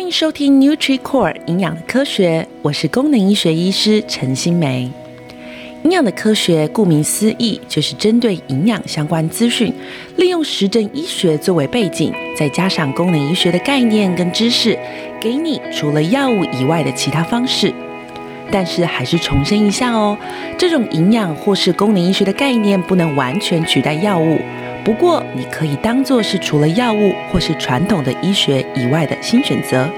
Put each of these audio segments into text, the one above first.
欢迎收听 NutriCore 营养的科学，我是功能医学医师陈新梅。营养的科学，顾名思义，就是针对营养相关资讯，利用实证医学作为背景，再加上功能医学的概念跟知识，给你除了药物以外的其他方式。但是还是重申一下哦，这种营养或是功能医学的概念不能完全取代药物。不过，你可以当做是除了药物或是传统的医学以外的新选择。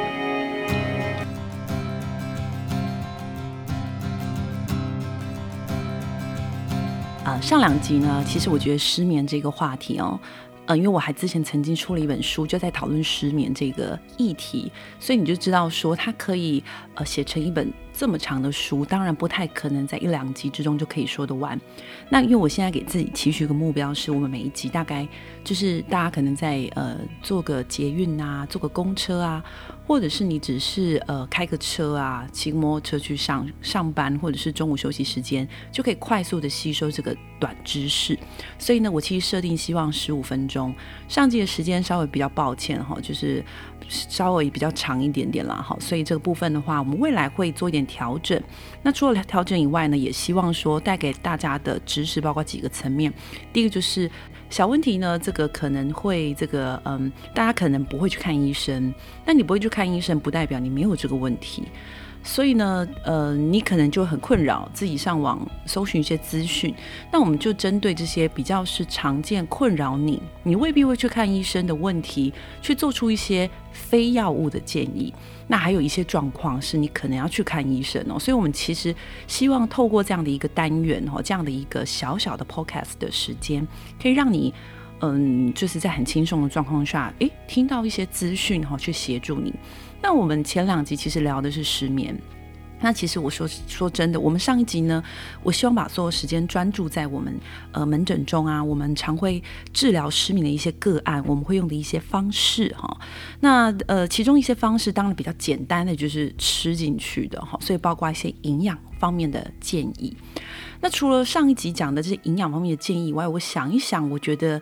啊，上两集呢，其实我觉得失眠这个话题哦。呃，因为我还之前曾经出了一本书，就在讨论失眠这个议题，所以你就知道说，它可以呃写成一本这么长的书，当然不太可能在一两集之中就可以说得完。那因为我现在给自己期许一个目标，是我们每一集大概就是大家可能在呃坐个捷运啊，坐个公车啊，或者是你只是呃开个车啊，骑摩托车去上上班，或者是中午休息时间，就可以快速的吸收这个短知识。所以呢，我其实设定希望十五分钟。上集的时间稍微比较抱歉哈，就是稍微比较长一点点了哈，所以这个部分的话，我们未来会做一点调整。那除了调整以外呢，也希望说带给大家的知识包括几个层面。第一个就是小问题呢，这个可能会这个嗯，大家可能不会去看医生，那你不会去看医生，不代表你没有这个问题。所以呢，呃，你可能就很困扰，自己上网搜寻一些资讯。那我们就针对这些比较是常见困扰你，你未必会去看医生的问题，去做出一些非药物的建议。那还有一些状况是你可能要去看医生哦。所以我们其实希望透过这样的一个单元哦，这样的一个小小的 podcast 的时间，可以让你，嗯，就是在很轻松的状况下，诶，听到一些资讯哈，去协助你。那我们前两集其实聊的是失眠，那其实我说说真的，我们上一集呢，我希望把所有时间专注在我们呃门诊中啊，我们常会治疗失眠的一些个案，我们会用的一些方式哈。那呃，其中一些方式当然比较简单的就是吃进去的哈，所以包括一些营养方面的建议。那除了上一集讲的这些营养方面的建议以外，我想一想，我觉得。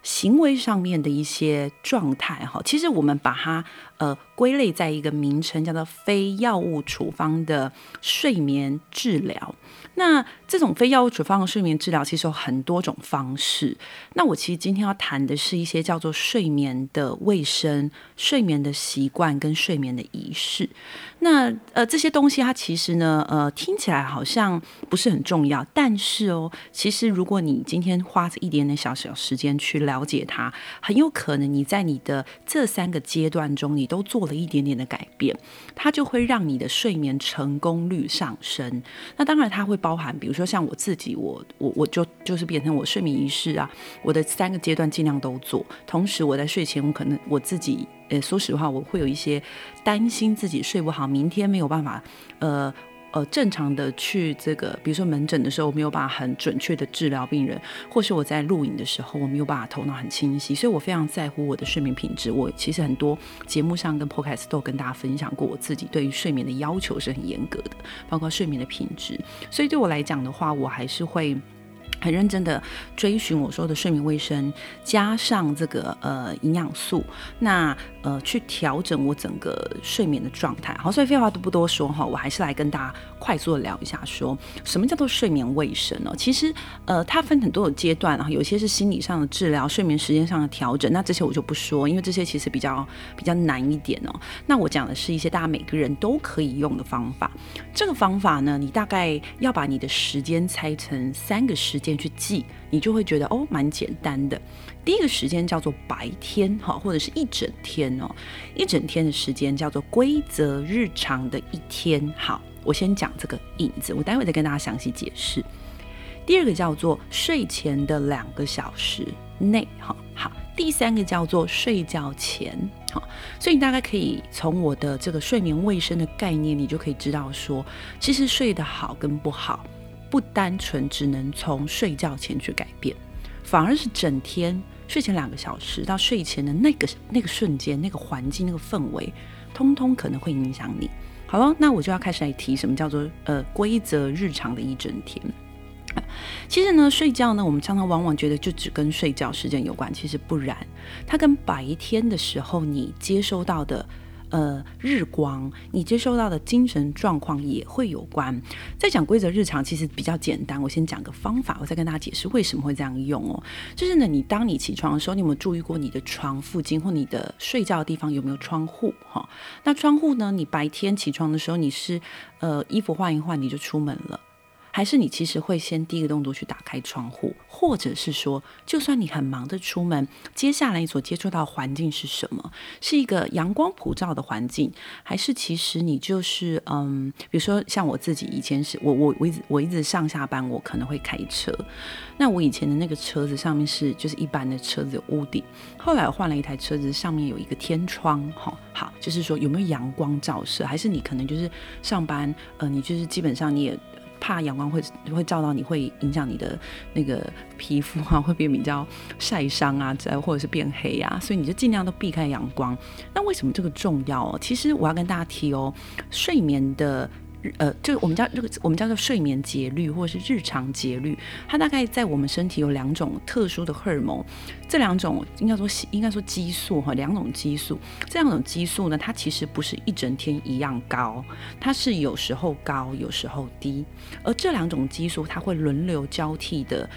行为上面的一些状态，哈，其实我们把它呃归类在一个名称，叫做非药物处方的睡眠治疗。那这种非药物处方的睡眠治疗，其实有很多种方式。那我其实今天要谈的是一些叫做睡眠的卫生、睡眠的习惯跟睡眠的仪式。那呃这些东西，它其实呢，呃听起来好像不是很重要，但是哦，其实如果你今天花一点点小小时间去了解它，很有可能你在你的这三个阶段中，你都做了一点点的改变，它就会让你的睡眠成功率上升。那当然，它会包含，比如说像我自己，我我我就就是变成我睡眠仪式啊，我的三个阶段尽量都做，同时我在睡前，我可能我自己。呃，说实话，我会有一些担心自己睡不好，明天没有办法，呃呃，正常的去这个，比如说门诊的时候，我没有办法很准确的治疗病人，或是我在录影的时候，我没有办法头脑很清晰，所以我非常在乎我的睡眠品质。我其实很多节目上跟 Podcast 都跟大家分享过，我自己对于睡眠的要求是很严格的，包括睡眠的品质。所以对我来讲的话，我还是会。很认真的追寻我说的睡眠卫生，加上这个呃营养素，那呃去调整我整个睡眠的状态。好，所以废话都不多说哈，我还是来跟大家快速的聊一下说，什么叫做睡眠卫生呢？其实呃它分很多的阶段啊，有些是心理上的治疗，睡眠时间上的调整，那这些我就不说，因为这些其实比较比较难一点哦。那我讲的是一些大家每个人都可以用的方法。这个方法呢，你大概要把你的时间拆成三个时间。去记，你就会觉得哦，蛮简单的。第一个时间叫做白天，哈，或者是一整天哦，一整天的时间叫做规则日常的一天。好，我先讲这个影子，我待会再跟大家详细解释。第二个叫做睡前的两个小时内，哈，好。第三个叫做睡觉前，好，所以你大概可以从我的这个睡眠卫生的概念，你就可以知道说，其实睡得好跟不好。不单纯只能从睡觉前去改变，反而是整天睡前两个小时到睡前的那个那个瞬间、那个环境、那个氛围，通通可能会影响你。好了，那我就要开始来提什么叫做呃规则日常的一整天。其实呢，睡觉呢，我们常常往往觉得就只跟睡觉时间有关，其实不然，它跟白天的时候你接收到的呃日光，你接受到的精神状况也会有关。在讲规则日常，其实比较简单。我先讲个方法，我再跟大家解释为什么会这样用哦。就是呢，你当你起床的时候，你有没有注意过你的床附近或你的睡觉的地方有没有窗户？哈、那窗户呢？你白天起床的时候，你是呃衣服换一换你就出门了。还是你其实会先第一个动作去打开窗户，或者是说，就算你很忙的出门，接下来你所接触到环境是什么？是一个阳光普照的环境，还是其实你就是嗯，比如说像我自己以前是我我我一直我一直上下班我可能会开车，那我以前的那个车子上面是就是一般的车子有屋顶，后来我换了一台车子，上面有一个天窗，哈，好，就是说有没有阳光照射？还是你可能就是上班，呃，你就是基本上你也。怕阳光会会照到你，会影响你的那个皮肤啊，会变比较晒伤啊，或者是变黑啊，所以你就尽量都避开阳光。那为什么这个重要？其实我要跟大家提哦，睡眠的。呃，就我们叫这个，我们叫做睡眠节律或者是日常节律，它大概在我们身体有两种特殊的荷尔蒙，这两种应该说应该说激素哈，两种激素，这两种激素呢，它其实不是一整天一样高，它是有时候高，有时候低，而这两种激素它会轮流交替的，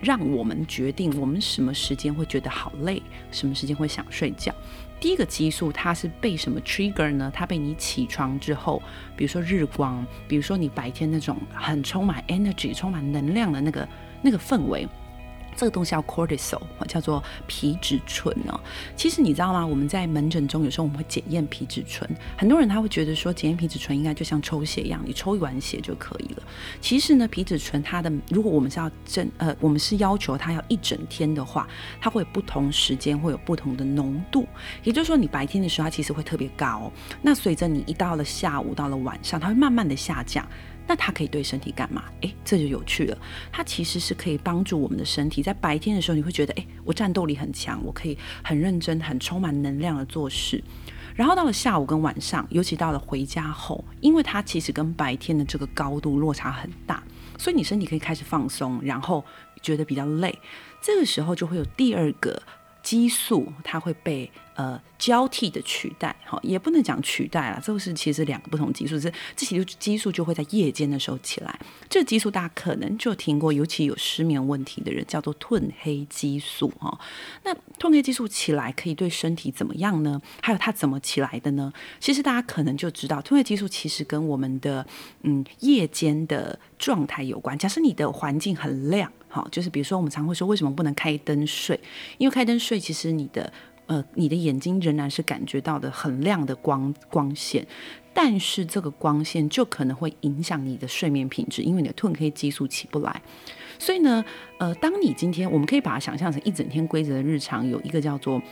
让我们决定我们什么时间会觉得好累，什么时间会想睡觉。第一个激素，它是被什么 trigger 呢？它被你起床之后，比如说日光，比如说你白天那种很充满 energy、充满能量的那个那个氛围。这个东西叫 cortisol，叫做皮质醇哦。其实你知道吗？我们在门诊中有时候我们会检验皮质醇，很多人他会觉得说检验皮质醇应该就像抽血一样，你抽一碗血就可以了。其实呢，皮质醇它的如果我们是要整呃，我们是要求它要一整天的话，它会有不同时间会有不同的浓度。也就是说，你白天的时候它其实会特别高，那随着你一到了下午，到了晚上，它会慢慢的下降。那它可以对身体干嘛？诶，这就有趣了。它其实是可以帮助我们的身体，在白天的时候，你会觉得，诶，我战斗力很强，我可以很认真、很充满能量的做事。然后到了下午跟晚上，尤其到了回家后，因为它其实跟白天的这个高度落差很大，所以你身体可以开始放松，然后觉得比较累。这个时候就会有第二个激素，它会被。呃，交替的取代，哈，也不能讲取代啦，这个是其实两个不同激素，是这些激素就会在夜间的时候起来。这激素大家可能就听过，尤其有失眠问题的人，叫做褪黑激素，哈。那褪黑激素起来可以对身体怎么样呢？还有它怎么起来的呢？其实大家可能就知道，褪黑激素其实跟我们的嗯夜间的状态有关。假设你的环境很亮，好，就是比如说我们常会说，为什么不能开灯睡？因为开灯睡，其实你的呃，你的眼睛仍然是感觉到的很亮的光光线，但是这个光线就可能会影响你的睡眠品质，因为你的褪黑激素起不来。所以呢，呃，当你今天，我们可以把它想象成一整天规则的日常，有一个叫做。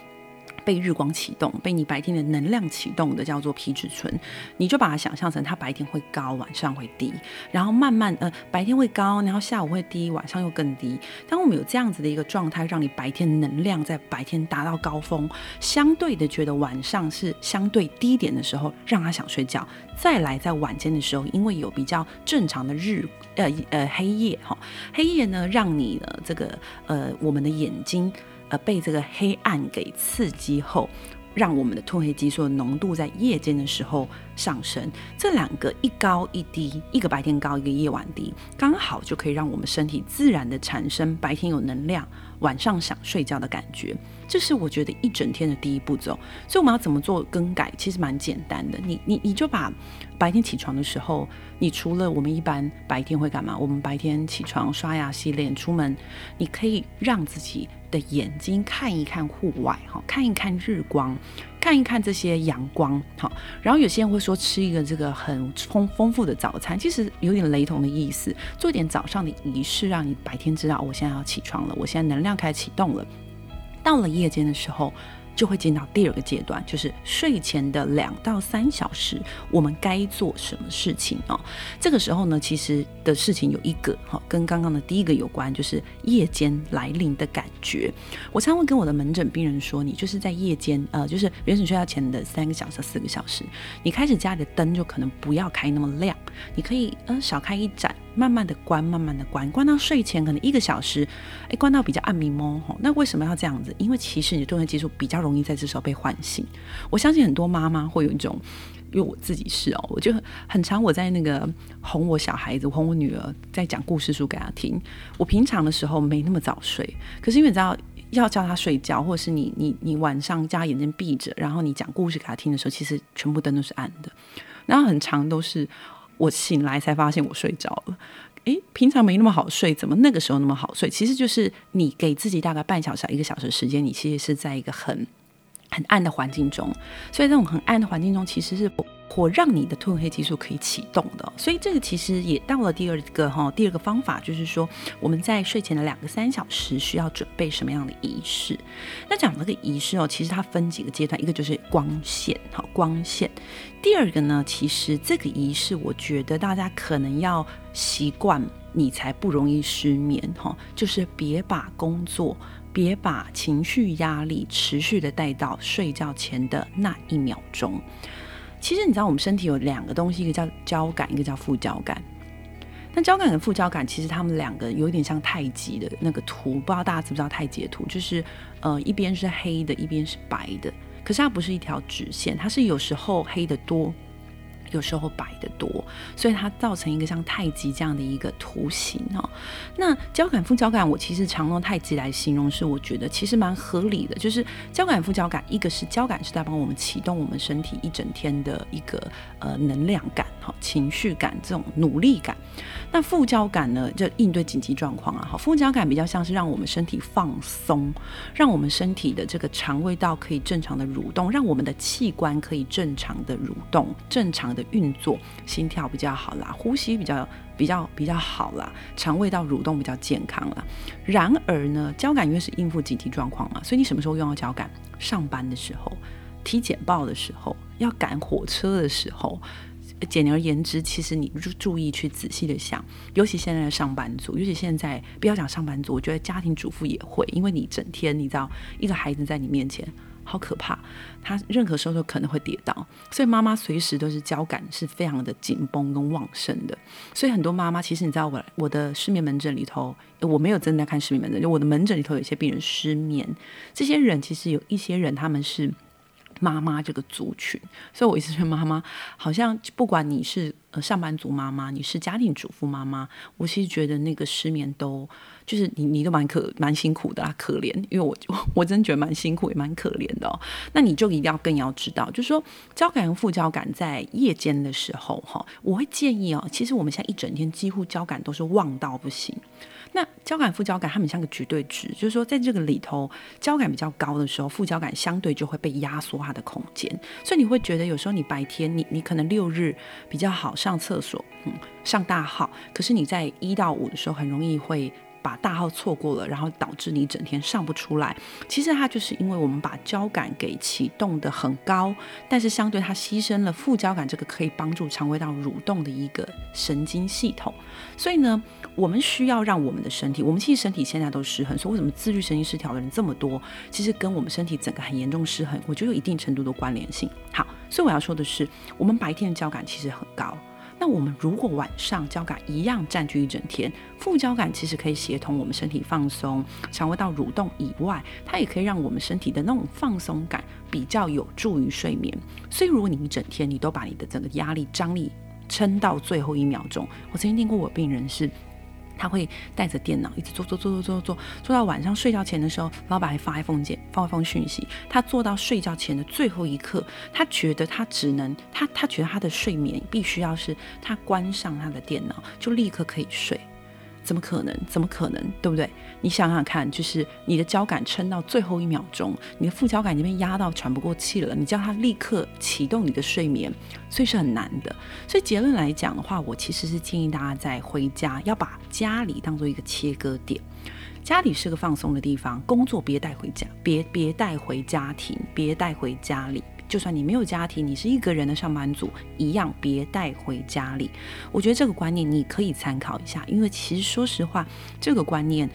被日光启动，被你白天的能量启动的叫做皮质醇，你就把它想象成它白天会高，晚上会低，然后慢慢呃白天会高，然后下午会低，晚上又更低。当我们有这样子的一个状态，让你白天能量在白天达到高峰，相对的觉得晚上是相对低点的时候，让他想睡觉。再来在晚间的时候，因为有比较正常的日呃呃黑夜哈，黑夜呢让你的这个呃我们的眼睛。呃，被这个黑暗给刺激后，让我们的褪黑激素的浓度在夜间的时候上升。这两个一高一低，一个白天高，一个夜晚低，刚好就可以让我们身体自然的产生白天有能量，晚上想睡觉的感觉。这是我觉得一整天的第一步骤。所以我们要怎么做更改？其实蛮简单的。你你你就把白天起床的时候，你除了我们一般白天会干嘛？我们白天起床刷牙洗脸出门，你可以让自己。的眼睛看一看户外，哈，看一看日光，看一看这些阳光，好。然后有些人会说吃一个这个很丰丰富的早餐，其实有点雷同的意思，做点早上的仪式，让你白天知道我现在要起床了，我现在能量开始启动了。到了夜间的时候。就会进到第二个阶段，就是睡前的两到三小时，我们该做什么事情哦？这个时候呢，其实的事情有一个哈，跟刚刚的第一个有关，就是夜间来临的感觉。我常会跟我的门诊病人说，你就是在夜间，呃，就是原始睡觉前的三个小时、四个小时，你开始家里的灯就可能不要开那么亮，你可以嗯、呃、少开一盏。慢慢的关，慢慢的关，关到睡前可能一个小时，哎，关到比较暗迷蒙吼。那为什么要这样子？因为其实你的褪黑激素比较容易在这时候被唤醒。我相信很多妈妈会有一种，因为我自己是哦，我就很常我在那个哄我小孩子，哄我女儿在讲故事书给她听。我平常的时候没那么早睡，可是因为你知道要叫她睡觉，或者是你你你晚上叫她眼睛闭着，然后你讲故事给她听的时候，其实全部灯都是暗的，然后很长都是。我醒来才发现我睡着了，诶，平常没那么好睡，怎么那个时候那么好睡？其实就是你给自己大概半小时、一个小时时间，你其实是在一个很很暗的环境中，所以这种很暗的环境中，其实是。我让你的褪黑激素可以启动的，所以这个其实也到了第二个哈，第二个方法就是说，我们在睡前的两个三小时需要准备什么样的仪式？那讲这个仪式哦，其实它分几个阶段，一个就是光线，好光线。第二个呢，其实这个仪式，我觉得大家可能要习惯，你才不容易失眠哈，就是别把工作，别把情绪压力持续的带到睡觉前的那一秒钟。其实你知道，我们身体有两个东西，一个叫交感，一个叫副交感。那交感跟副交感，其实他们两个有点像太极的那个图，不知道大家知不知道太极的图？就是呃，一边是黑的，一边是白的，可是它不是一条直线，它是有时候黑的多。有时候白的多，所以它造成一个像太极这样的一个图形哦。那交感副交感，我其实常用太极来形容，是我觉得其实蛮合理的。就是交感副交感，一个是交感是在帮我们启动我们身体一整天的一个呃能量感哈、情绪感这种努力感。那副交感呢，就应对紧急状况啊。好，副交感比较像是让我们身体放松，让我们身体的这个肠胃道可以正常的蠕动，让我们的器官可以正常的蠕动，正常的运作，心跳比较好啦，呼吸比较比较比较好啦，肠胃道蠕动比较健康啦。然而呢，交感因为是应付紧急状况嘛，所以你什么时候用到交感？上班的时候，体检报的时候，要赶火车的时候。简而言之，其实你就注意去仔细的想，尤其现在的上班族，尤其现在不要讲上班族，我觉得家庭主妇也会，因为你整天你知道一个孩子在你面前，好可怕，他任何时候都可能会跌倒，所以妈妈随时都是交感是非常的紧绷跟旺盛的，所以很多妈妈其实你知道我我的失眠门诊里头，我没有真的在看失眠门诊，就我的门诊里头有一些病人失眠，这些人其实有一些人他们是。妈妈这个族群，所以我一直觉得妈妈好像不管你是呃上班族妈妈，你是家庭主妇妈妈，我其实觉得那个失眠都就是你你都蛮可蛮辛苦的啊，可怜，因为我 我真觉得蛮辛苦也蛮可怜的哦。那你就一定要更要知道，就是说交感和副交感在夜间的时候哈，我会建议哦，其实我们现在一整天几乎交感都是旺到不行。那交感、副交感，它们像个绝对值，就是说，在这个里头，交感比较高的时候，副交感相对就会被压缩它的空间，所以你会觉得有时候你白天你你可能六日比较好上厕所，嗯，上大号，可是你在一到五的时候很容易会。把大号错过了，然后导致你整天上不出来。其实它就是因为我们把交感给启动得很高，但是相对它牺牲了副交感这个可以帮助肠胃道蠕动的一个神经系统。所以呢，我们需要让我们的身体，我们其实身体现在都失衡，所以为什么自律神经失调的人这么多？其实跟我们身体整个很严重失衡，我觉得有一定程度的关联性。好，所以我要说的是，我们白天的交感其实很高。那我们如果晚上交感一样占据一整天，副交感其实可以协同我们身体放松、肠胃道蠕动以外，它也可以让我们身体的那种放松感比较有助于睡眠。所以，如果你一整天你都把你的整个压力张力撑到最后一秒钟，我曾经听过我病人是。他会带着电脑一直做做做做做做，做到晚上睡觉前的时候，老板还发一封件，发一封讯息。他做到睡觉前的最后一刻，他觉得他只能他他觉得他的睡眠必须要是他关上他的电脑就立刻可以睡。怎么可能？怎么可能？对不对？你想想看，就是你的交感撑到最后一秒钟，你的副交感已经被压到喘不过气了，你叫他立刻启动你的睡眠，所以是很难的。所以结论来讲的话，我其实是建议大家在回家要把家里当做一个切割点，家里是个放松的地方，工作别带回家，别别带回家庭，别带回家里。就算你没有家庭，你是一个人的上班族，一样别带回家里。我觉得这个观念你可以参考一下，因为其实说实话，这个观念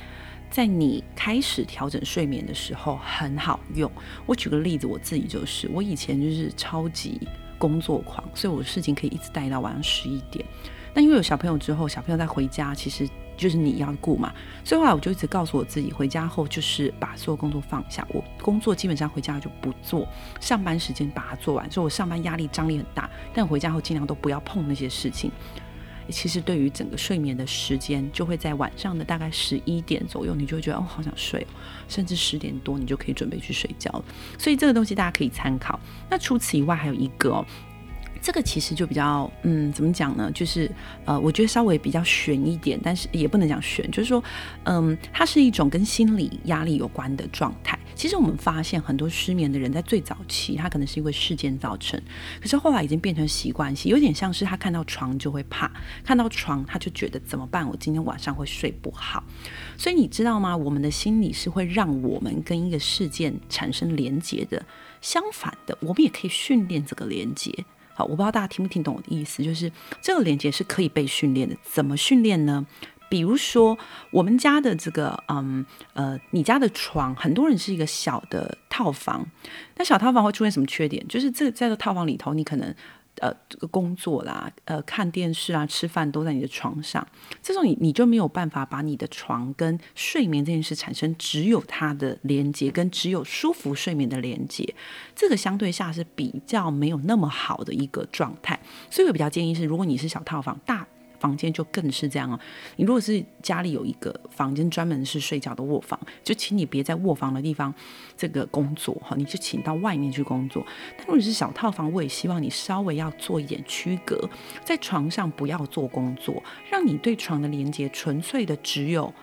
在你开始调整睡眠的时候很好用。我举个例子，我自己就是，我以前就是超级工作狂，所以我的事情可以一直带到晚上十一点。那因为有小朋友之后，小朋友再回家，其实就是你要顾嘛。所以后来我就一直告诉我自己，回家后就是把所有工作放下。我工作基本上回家就不做，上班时间把它做完。所以我上班压力张力很大，但回家后尽量都不要碰那些事情。其实对于整个睡眠的时间，就会在晚上的大概十一点左右，你就会觉得哦，好想睡哦，甚至十点多你就可以准备去睡觉了。所以这个东西大家可以参考。那除此以外还有一个哦。这个其实就比较，嗯，怎么讲呢？就是，呃，我觉得稍微比较悬一点，但是也不能讲悬，就是说，嗯，它是一种跟心理压力有关的状态。其实我们发现很多失眠的人在最早期，他可能是因为事件造成，可是后来已经变成习惯性，有点像是他看到床就会怕，看到床他就觉得怎么办？我今天晚上会睡不好。所以你知道吗？我们的心理是会让我们跟一个事件产生连结的。相反的，我们也可以训练这个连结。好，我不知道大家听不听懂我的意思，就是这个连接是可以被训练的。怎么训练呢？比如说我们家的这个，嗯呃，你家的床，很多人是一个小的套房，那小套房会出现什么缺点？就是这在这套房里头，你可能。呃，这个工作啦，呃，看电视啊，吃饭都在你的床上，这种你你就没有办法把你的床跟睡眠这件事产生只有它的连接，跟只有舒服睡眠的连接，这个相对下是比较没有那么好的一个状态，所以我比较建议是，如果你是小套房大。房间就更是这样哦。你如果是家里有一个房间专门是睡觉的卧房，就请你别在卧房的地方这个工作哈，你就请到外面去工作。但如果是小套房，我也希望你稍微要做一点区隔，在床上不要做工作，让你对床的连接纯粹的只有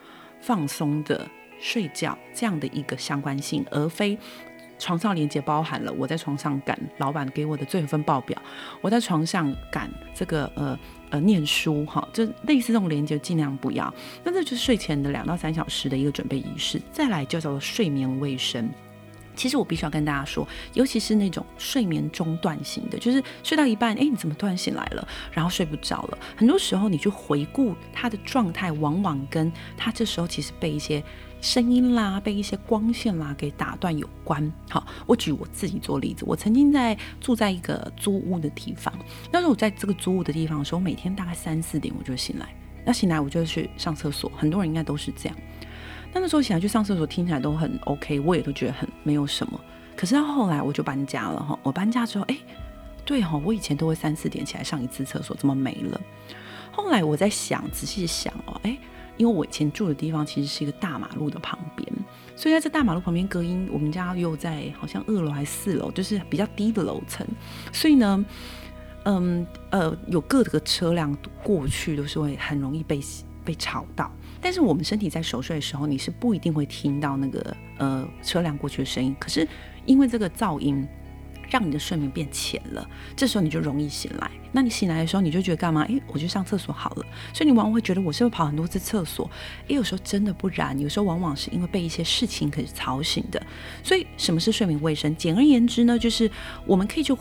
放松的睡觉这样的一个相关性，而非。床上连接包含了我在床上赶老板给我的最后一份报表，我在床上赶这个呃呃念书哈，就类似这种连接尽量不要。那这就是睡前的两到三小时的一个准备仪式。再来就叫做睡眠卫生。其实我必须要跟大家说，尤其是那种睡眠中断型的，就是睡到一半，哎，你怎么突然醒来了，然后睡不着了？很多时候你去回顾他的状态，往往跟他这时候其实被一些。声音啦，被一些光线啦给打断有关。好，我举我自己做例子，我曾经在住在一个租屋的地方。那时候我在这个租屋的地方的时候，每天大概三四点我就醒来，那醒来我就去上厕所。很多人应该都是这样。那那时候醒来去上厕所，听起来都很 OK，我也都觉得很没有什么。可是到后来我就搬家了哈，我搬家之后，哎，对哈，我以前都会三四点起来上一次厕所，怎么没了？后来我在想，仔细想哦，哎。因为我以前住的地方其实是一个大马路的旁边，所以在这大马路旁边隔音，我们家又在好像二楼还是四楼，就是比较低的楼层，所以呢，嗯呃，有各个车辆过去都是会很容易被被吵到。但是我们身体在熟睡的时候，你是不一定会听到那个呃车辆过去的声音，可是因为这个噪音。让你的睡眠变浅了，这时候你就容易醒来。那你醒来的时候，你就觉得干嘛？诶，我去上厕所好了。所以你往往会觉得我是不是跑很多次厕所？诶，有时候真的不然，有时候往往是因为被一些事情可以吵醒的。所以什么是睡眠卫生？简而言之呢，就是我们可以去。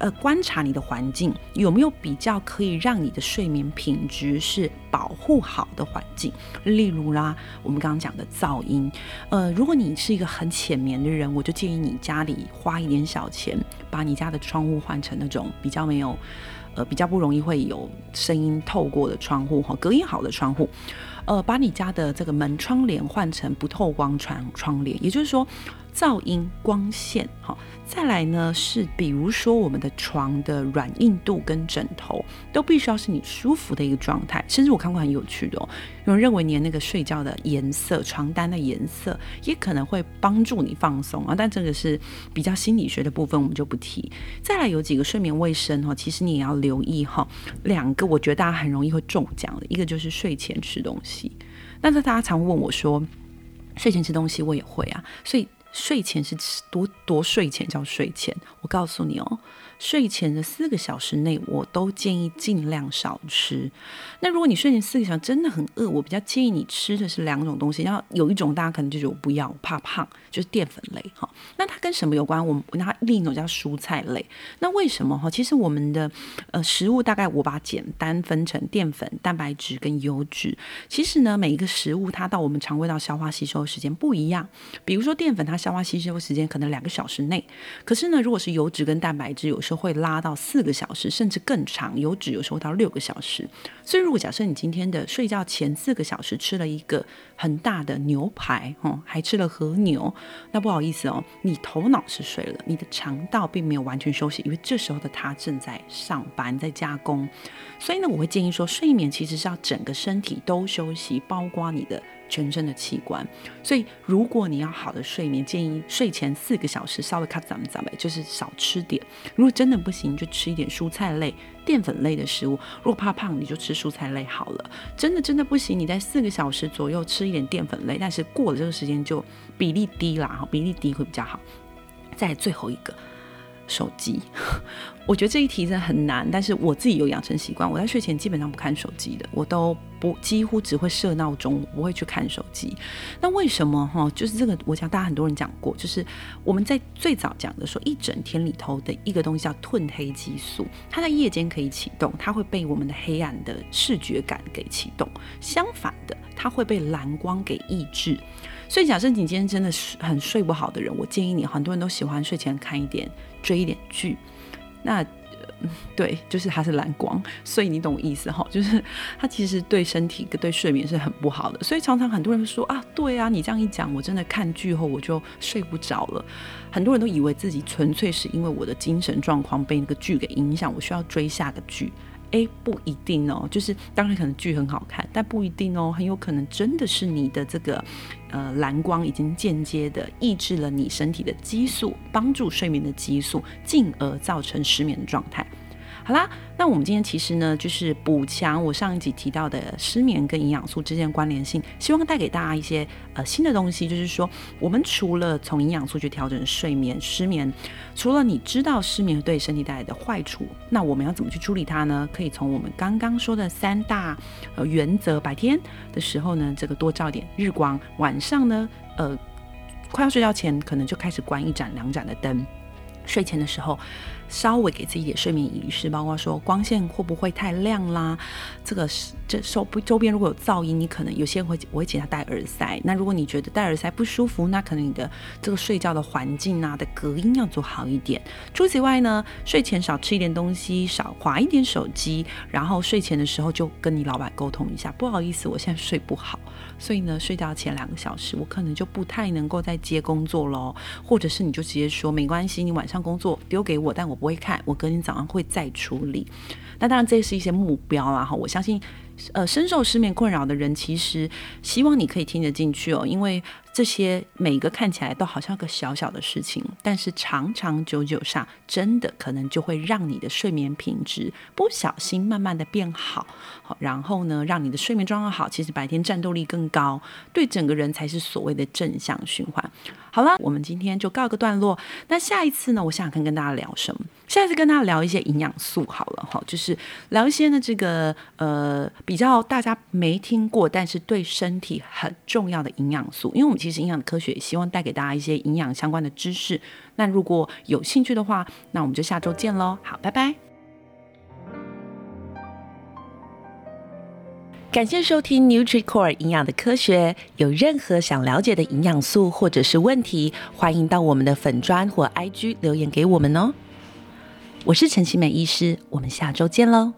呃，观察你的环境有没有比较可以让你的睡眠品质是保护好的环境，例如啦，我们刚刚讲的噪音。呃，如果你是一个很浅眠的人，我就建议你家里花一点小钱，把你家的窗户换成那种比较没有，呃，比较不容易会有声音透过的窗户哈，隔音好的窗户。呃，把你家的这个门窗帘换成不透光窗窗帘，也就是说。噪音、光线，好，再来呢是，比如说我们的床的软硬度跟枕头都必须要是你舒服的一个状态。甚至我看过很有趣的哦，有人认为你那个睡觉的颜色、床单的颜色也可能会帮助你放松啊。但这个是比较心理学的部分，我们就不提。再来有几个睡眠卫生哈，其实你也要留意哈。两个我觉得大家很容易会中奖的，一个就是睡前吃东西。但是大家常问我说，睡前吃东西我也会啊，所以。睡前是多多睡前叫睡前，我告诉你哦。睡前的四个小时内，我都建议尽量少吃。那如果你睡前四个小时真的很饿，我比较建议你吃的是两种东西。然后有一种大家可能就觉得我不要，我怕胖，就是淀粉类哈。那它跟什么有关？我们拿另一种叫蔬菜类。那为什么哈？其实我们的呃食物大概我把简单分成淀粉、蛋白质跟油脂。其实呢，每一个食物它到我们肠胃道消化吸收的时间不一样。比如说淀粉，它消化吸收时间可能两个小时内。可是呢，如果是油脂跟蛋白质，有时候会拉到四个小时，甚至更长。油脂有时候到六个小时。所以，如果假设你今天的睡觉前四个小时吃了一个很大的牛排，哦，还吃了和牛，那不好意思哦，你头脑是睡了，你的肠道并没有完全休息，因为这时候的它正在上班，在加工。所以呢，我会建议说，睡眠其实是要整个身体都休息，包括你的全身的器官。所以，如果你要好的睡眠，建议睡前四个小时稍微卡咱们咱们，就是少吃点。如果真的不行，就吃一点蔬菜类、淀粉类的食物。如果怕胖，你就吃蔬菜类好了。真的真的不行，你在四个小时左右吃一点淀粉类，但是过了这个时间就比例低啦，比例低会比较好。再最后一个。手机，我觉得这一题真的很难，但是我自己有养成习惯，我在睡前基本上不看手机的，我都不几乎只会设闹钟，不会去看手机。那为什么哈？就是这个，我想大家很多人讲过，就是我们在最早讲的说，一整天里头的一个东西叫褪黑激素，它在夜间可以启动，它会被我们的黑暗的视觉感给启动，相反的，它会被蓝光给抑制。所以假设你今天真的是很睡不好的人，我建议你，很多人都喜欢睡前看一点。追一点剧，那、对，就是它是蓝光，所以你懂我意思哈，就是它其实对身体对睡眠是很不好的，所以常常很多人说啊，对啊，你这样一讲，我真的看剧后我就睡不着了。很多人都以为自己纯粹是因为我的精神状况被那个剧给影响，我需要追下个剧。诶，不一定哦，就是当然可能剧很好看，但不一定哦，很有可能真的是你的这个呃蓝光已经间接的抑制了你身体的激素，帮助睡眠的激素，进而造成失眠的状态。好啦，那我们今天其实呢，就是补强我上一集提到的失眠跟营养素之间关联性，希望带给大家一些呃新的东西，就是说，我们除了从营养素去调整睡眠、失眠，除了你知道失眠对身体带来的坏处，那我们要怎么去处理它呢？可以从我们刚刚说的三大呃原则：白天的时候呢，这个多照点日光；晚上呢，呃，快要睡觉前可能就开始关一盏、两盏的灯；睡前的时候。稍微给自己一点睡眠仪式，包括说光线会不会太亮啦？这个是这周周边如果有噪音，你可能有些人会我会请他戴耳塞。那如果你觉得戴耳塞不舒服，那可能你的这个睡觉的环境啊的隔音要做好一点。除此以外呢，睡前少吃一点东西，少滑一点手机，然后睡前的时候就跟你老板沟通一下，不好意思，我现在睡不好，所以呢，睡觉前两个小时我可能就不太能够再接工作喽，或者是你就直接说没关系，你晚上工作丢给我，但我。不会看，我隔天早上会再处理。那当然，这是一些目标啦。哈，我相信，呃，深受失眠困扰的人，其实希望你可以听得进去哦，因为。这些每个看起来都好像个小小的事情，但是长长久久上，真的可能就会让你的睡眠品质不小心慢慢的变好，好，然后呢，让你的睡眠状况好，其实白天战斗力更高，对整个人才是所谓的正向循环。好了，我们今天就告个段落。那下一次呢，我想跟跟大家聊什么？下次跟大家聊一些营养素好了，哈，就是聊一些呢这个呃比较大家没听过，但是对身体很重要的营养素，因为我们。其实营养科学也希望带给大家一些营养相关的知识。那如果有兴趣的话，那我们就下周见喽。好，拜拜。感谢收听 NutriCore 营养的科学。有任何想了解的营养素或者是问题，欢迎到我们的粉专或 IG 留言给我们哦。我是陈其美医师，我们下周见喽。